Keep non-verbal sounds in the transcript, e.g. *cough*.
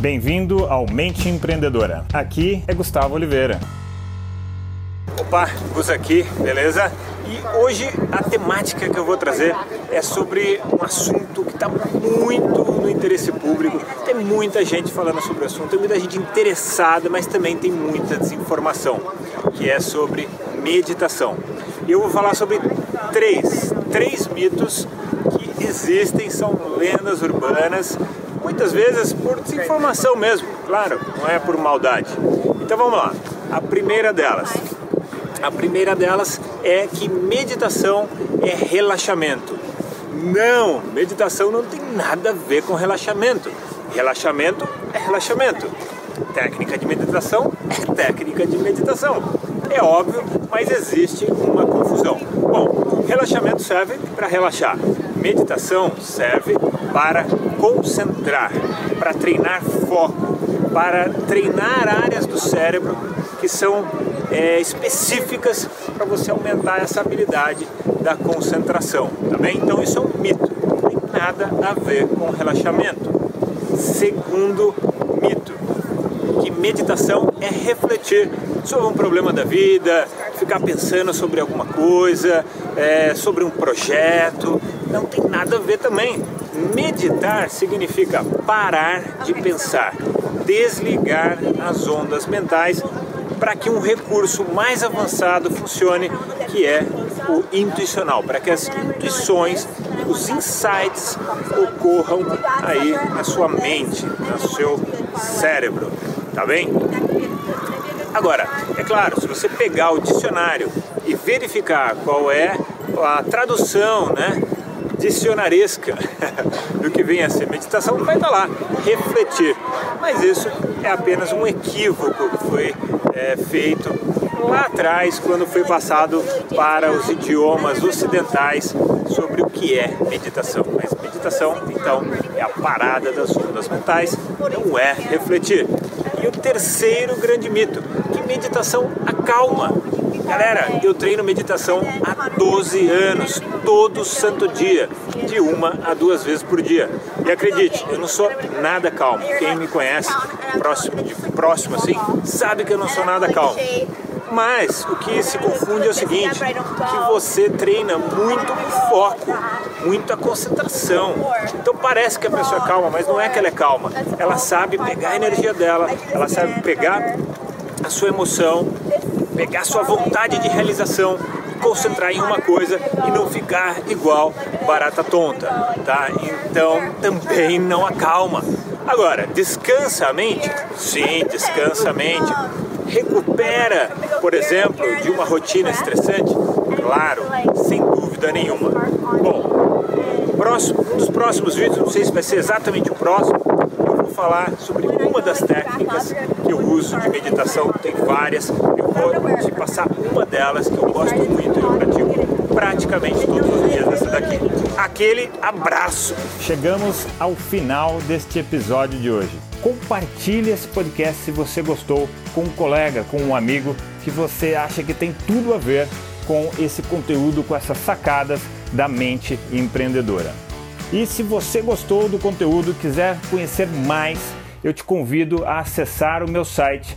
Bem-vindo ao Mente Empreendedora. Aqui é Gustavo Oliveira. Opa, Gus aqui, beleza? E hoje a temática que eu vou trazer é sobre um assunto que está muito no interesse público. Tem muita gente falando sobre o assunto, tem muita gente interessada, mas também tem muita desinformação, que é sobre meditação. E eu vou falar sobre três, três mitos que existem, são lendas urbanas muitas vezes por desinformação mesmo, claro, não é por maldade. Então vamos lá. A primeira delas. A primeira delas é que meditação é relaxamento. Não, meditação não tem nada a ver com relaxamento. Relaxamento é relaxamento. Técnica de meditação é técnica de meditação. É óbvio, mas existe uma confusão. Bom, relaxamento serve para relaxar. Meditação serve para concentrar, para treinar foco, para treinar áreas do cérebro que são é, específicas para você aumentar essa habilidade da concentração, tá bem? Então isso é um mito, não tem nada a ver com relaxamento. Segundo mito, que meditação é refletir sobre um problema da vida, ficar pensando sobre alguma coisa, é, sobre um projeto, não tem nada a ver também. Meditar significa parar de pensar, desligar as ondas mentais para que um recurso mais avançado funcione, que é o intuicional, para que as intuições, os insights ocorram aí na sua mente, no seu cérebro, tá bem? Agora, é claro, se você pegar o dicionário e verificar qual é a tradução, né, dicionaresca *laughs* do que vem a ser meditação, vai estar lá, refletir. Mas isso é apenas um equívoco que foi é, feito lá atrás, quando foi passado para os idiomas ocidentais sobre o que é meditação. Mas meditação, então, é a parada das ondas mentais, não é refletir. E o terceiro grande mito, que meditação acalma. Galera, eu treino meditação há 12 anos, todo santo dia, de uma a duas vezes por dia. E acredite, eu não sou nada calmo. Quem me conhece próximo, de próximo assim, sabe que eu não sou nada calmo. Mas o que se confunde é o seguinte, que você treina muito foco, muita concentração. Então parece que a pessoa é calma, mas não é que ela é calma. Ela sabe pegar a energia dela, ela sabe pegar a sua emoção, pegar sua vontade de realização e concentrar em uma coisa e não ficar igual barata tonta, tá? Então também não acalma. Agora, descansa a mente? Sim, descansa a mente. Recupera, por exemplo, de uma rotina estressante? Claro, sem dúvida nenhuma. Bom, próximo, um dos próximos vídeos, não sei se vai ser exatamente o próximo, eu vou falar sobre uma das técnicas que eu uso de meditação, tem várias, vou te passar uma delas que eu gosto muito e eu pratico praticamente todos os dias essa daqui. Aquele abraço! Chegamos ao final deste episódio de hoje. Compartilhe esse podcast se você gostou com um colega, com um amigo que você acha que tem tudo a ver com esse conteúdo, com essas sacadas da mente empreendedora. E se você gostou do conteúdo, quiser conhecer mais, eu te convido a acessar o meu site